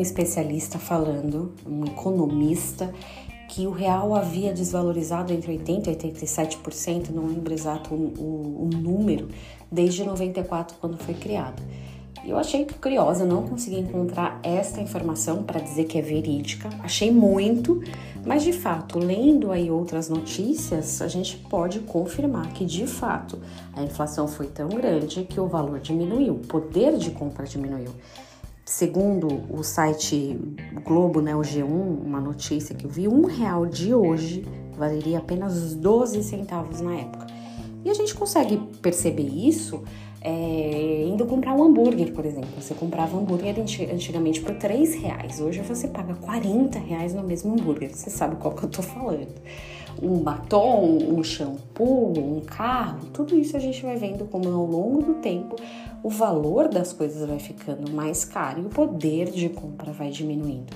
um especialista falando, um economista, que o real havia desvalorizado entre 80% e 87%, não lembro exato o, o, o número, desde 94, quando foi criado. Eu achei curiosa, não consegui encontrar esta informação para dizer que é verídica. Achei muito, mas de fato, lendo aí outras notícias, a gente pode confirmar que de fato a inflação foi tão grande que o valor diminuiu, o poder de compra diminuiu. Segundo o site Globo, né, o G1, uma notícia que eu vi, um real de hoje valeria apenas 12 centavos na época. E a gente consegue perceber isso é, indo comprar um hambúrguer, por exemplo. Você comprava hambúrguer antigamente por 3 reais. Hoje você paga 40 reais no mesmo hambúrguer. Você sabe qual que eu tô falando. Um batom, um shampoo, um carro, tudo isso a gente vai vendo como ao longo do tempo o valor das coisas vai ficando mais caro e o poder de compra vai diminuindo.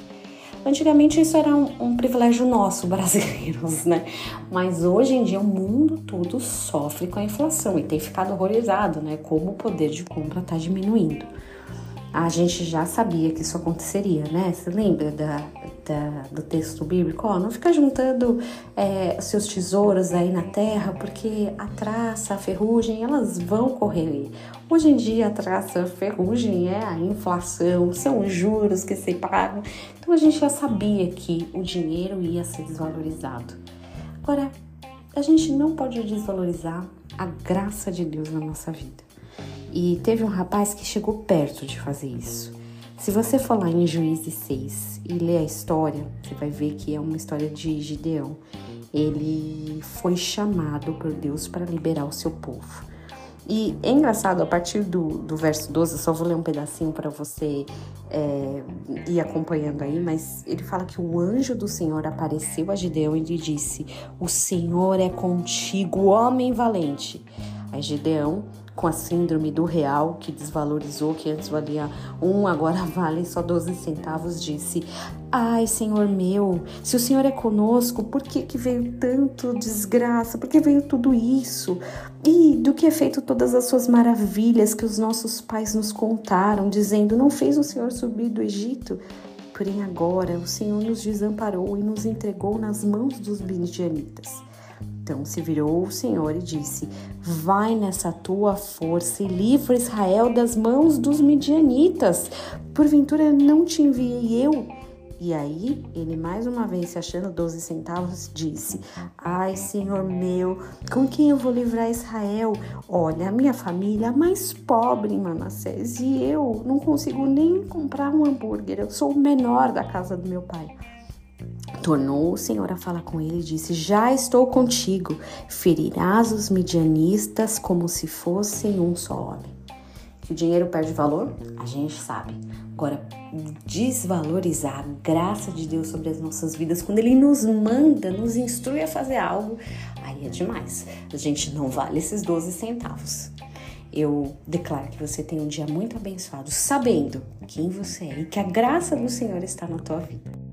Antigamente isso era um, um, privilégio nosso, brasileiros, né? Mas hoje em dia o mundo todo sofre com a inflação e tem ficado horrorizado, né? Como o poder de compra está diminuindo. A gente já sabia que isso aconteceria, né? Você lembra da, da, do texto bíblico, não fica juntando é, seus tesouros aí na terra, porque a traça, a ferrugem, elas vão correr. Hoje em dia, a traça, a ferrugem é a inflação, são os juros que se pagam. Então a gente já sabia que o dinheiro ia ser desvalorizado. Agora, a gente não pode desvalorizar a graça de Deus na nossa vida. E teve um rapaz que chegou perto de fazer isso. Se você falar em Juízes 6 e ler a história, você vai ver que é uma história de Gideão. Ele foi chamado por Deus para liberar o seu povo. E é engraçado, a partir do, do verso 12, eu só vou ler um pedacinho para você é, ir acompanhando aí, mas ele fala que o anjo do Senhor apareceu a Gideão e lhe disse: O Senhor é contigo, homem valente. Aí Gideão com a síndrome do real, que desvalorizou, que antes valia um, agora vale só 12 centavos, disse: Ai, Senhor meu, se o Senhor é conosco, por que, que veio tanto desgraça? Por que veio tudo isso? E do que é feito todas as suas maravilhas que os nossos pais nos contaram, dizendo: Não fez o Senhor subir do Egito? Porém, agora o Senhor nos desamparou e nos entregou nas mãos dos midianitas. Então se virou o Senhor e disse: Vai nessa tua força e livra Israel das mãos dos midianitas. Porventura não te enviei eu? E aí, ele mais uma vez, se achando 12 centavos, disse: Ai, Senhor meu, com quem eu vou livrar Israel? Olha, a minha família é mais pobre em Manassés e eu não consigo nem comprar um hambúrguer. Eu sou o menor da casa do meu pai. Tornou o Senhor a falar com ele e disse: Já estou contigo, ferirás os midianistas como se fossem um só homem. Que o dinheiro perde valor? A gente sabe. Agora, desvalorizar a graça de Deus sobre as nossas vidas, quando Ele nos manda, nos instrui a fazer algo, aí é demais. A gente não vale esses 12 centavos. Eu declaro que você tem um dia muito abençoado, sabendo quem você é e que a graça do Senhor está na tua vida.